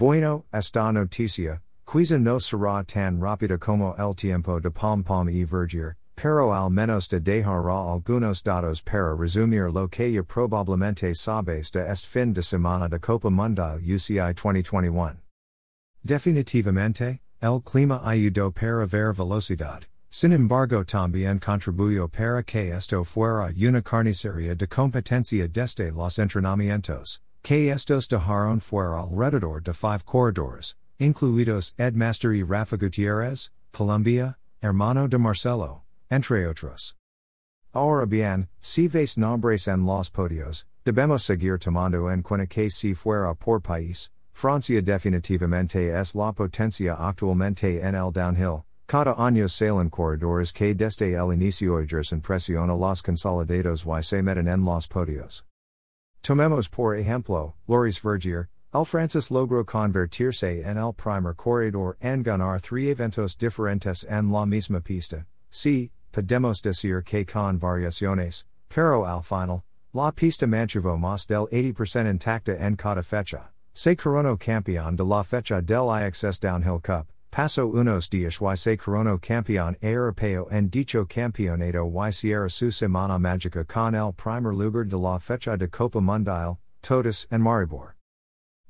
Bueno, esta noticia, quizá no será tan rápida como el tiempo de pom pom y Vergier, pero al menos te dejará algunos datos para resumir lo que ya probablemente sabes de este fin de semana de Copa Mundial UCI 2021. Definitivamente, el clima ayudó para ver velocidad. Sin embargo, también contribuyó para que esto fuera una carnicería de competencia desde los entrenamientos, que estos dejaron fuera alrededor de five corredores, incluidos Ed Master y Rafa Gutierrez, Colombia, hermano de Marcelo, entre otros. Ahora bien, si ves nombres en los podios, debemos seguir tomando en cuenta que si fuera por país, Francia definitivamente es la potencia actualmente en el downhill, cada año salen corredores que desde el inicio ejercen presión a los consolidados y se meten en los podios. Tomemos por ejemplo, Loris Vergier, el Francis logró convertirse en el primer corredor en ganar tres eventos diferentes en la misma pista, sí, podemos decir que con variaciones, pero al final, la pista mantuvo más del 80% intacta en cada fecha. Se coronó campeón de la fecha del IXS Downhill Cup, Paso unos días y se coronó campeón europeo en dicho campeonato y Sierra su semana mágica con el primer lugar de la fecha de Copa Mundial, Totus and Maribor.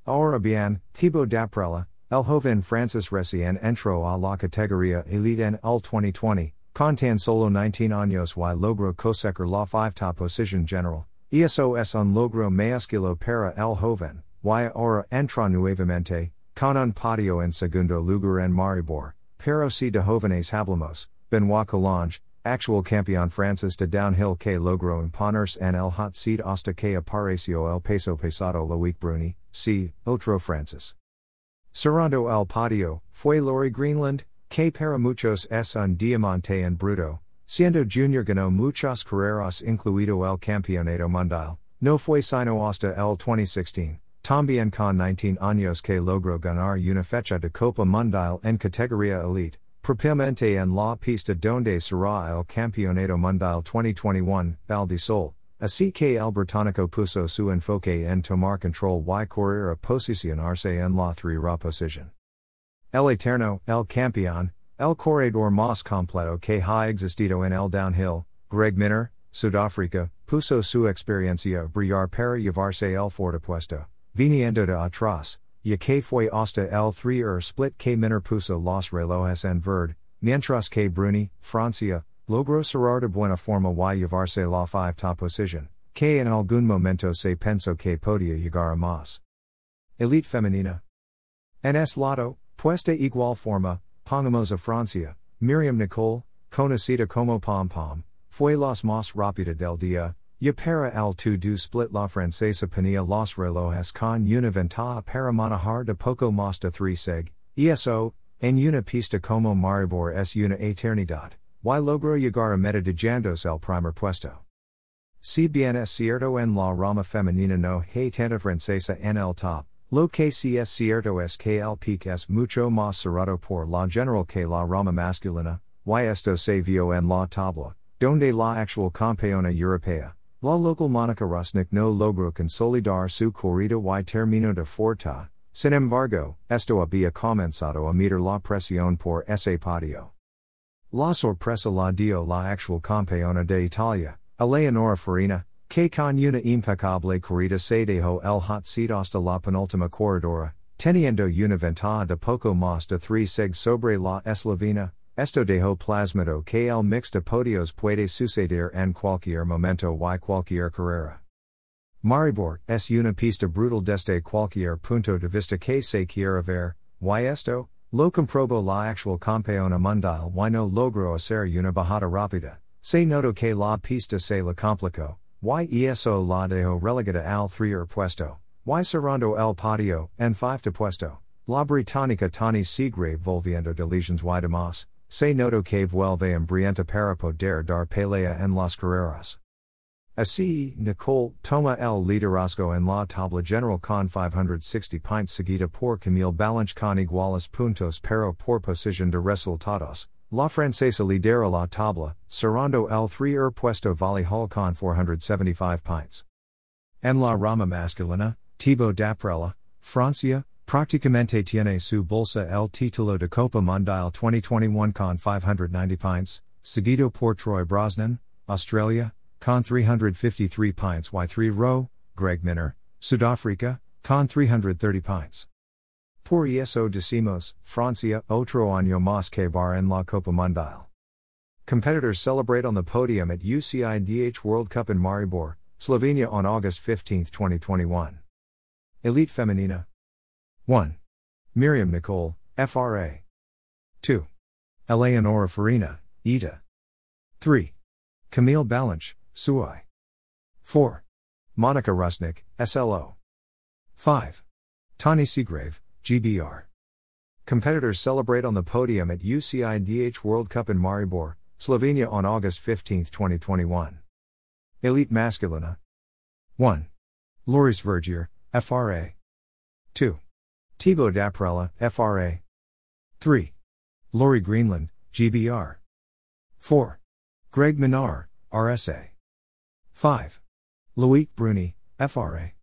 Ahora bien, Thibaut Daprela, el joven Francis recién entró a la categoría elite en el 2020, con tan solo 19 años y logró cosecer la 5 top posición general, eso es un logro mayúsculo para el joven, y ahora entra nuevamente, con un patio en segundo lugar en Maribor, pero si de jóvenes hablamos, Benoit Coulange, actual campeón Francis de downhill que logró imponerse en el hot seat hasta que apareció el peso pesado Loic Bruni, si, otro Francis. Cerrando el patio, fue Laurie Greenland, que para muchos es un diamante en bruto, siendo junior ganó muchas carreras incluido el campeonato mundial, no fue sino hasta el 2016. También con 19 años que logró ganar una fecha de Copa Mundial en categoría elite, propiamente en la pista donde será el Campeonato Mundial 2021, Val di Sol, así que el británico puso su enfoque en tomar control y correr a posicionarse en la 3 posición. El Eterno, el Campeón, el corredor más completo que ha existido en el downhill, Greg Minnaar, Sudáfrica, puso su experiencia brillar para llevarse el forte puesto. Viniendo de atrás, ya que fue hasta el 3 er split que Minnaar puso los relojes en verde, mientras que Bruni, Francia, logró cerrar de buena forma y llevarse la 5 top position, que en algún momento se pensó que podía llegar a más. Elite femenina. En es lado, puesta igual forma, pongamos a Francia, Myriam Nicole, conocida como Pom Pom, fue las más rápida del día, Ya para al tu du split la francesa ponía los relojes con una ventaja para manejar de poco más de 3 seg, eso, en una pista como Maribor es una eternidad, y logró llegar a meta de jandos el primer puesto. Si bien es cierto en la rama femenina no hay tanta francesa en el top, lo que si es cierto es que el pic es mucho más cerrado por la general que la rama masculina, y esto se vio en la tabla, donde la actual campeona europea. La local Monika Hrastnik no logró consolidar su corrida y terminó de forta, sin embargo, esto había comenzado a meter la presión por ese patio. La sorpresa la dio la actual campeona de Italia, Eleonora Farina, que con una impecable corrida se dejó el hot seat hasta la penúltima corredora, teniendo una ventaja de poco más de 3 seg sobre la eslovena, Esto dejo plasmado que el mix de podios puede suceder en cualquier momento y cualquier carrera. Maribor es una pista brutal desde cualquier punto de vista que se quiera ver, y esto, lo comprobó la actual campeona mundial y no logró hacer una bajada rápida. Se notó que la pista se la complicó, y eso la dejó relegada al 3 puesto, y cerrando el patio, en 5 puesto. La británica Tahnée Seagrave volviendo de lesions y demás, Se noto que vuelve hambrienta para poder dar pelea en las carreras. Así, Nicole toma el liderazgo en la tabla general con 560 pints seguida por Camille Balanche con iguales puntos pero por posición de resultados. La francesa lidera la tabla, cerrando el 3 er puesto Vali Höll con 475 pints. En la rama masculina, Thibaut Daprela, Francia, Prácticamente tiene su bolsa el título de Copa Mundial 2021 con 590 pints, seguido por Troy Brosnan, Australia, con 353 pints Y3 row, Greg Minnaar, Sudáfrica, con 330 pints. Por eso decimos, Francia, otro año más que bar en la Copa Mundial. Competitors celebrate on the podium at UCIDH World Cup in Maribor, Slovenia on August 15, 2021. Elite Femenina 1. Myriam Nicole, FRA. 2. Eleonora Farina, ETA. 3. Camille Balanche, SUI. 4. Monika Hrastnik, SLO. 5. Tahnée Seagrave, GBR. Competitors celebrate on the podium at UCIDH World Cup in Maribor, Slovenia on August 15, 2021. Elite Masculina 1. Loris Vergier, FRA. 2. Thibaut Daprela, FRA. 3. Laurie Greenland, GBR. 4. Greg Minnaar, RSA. 5. Loic Bruni, FRA.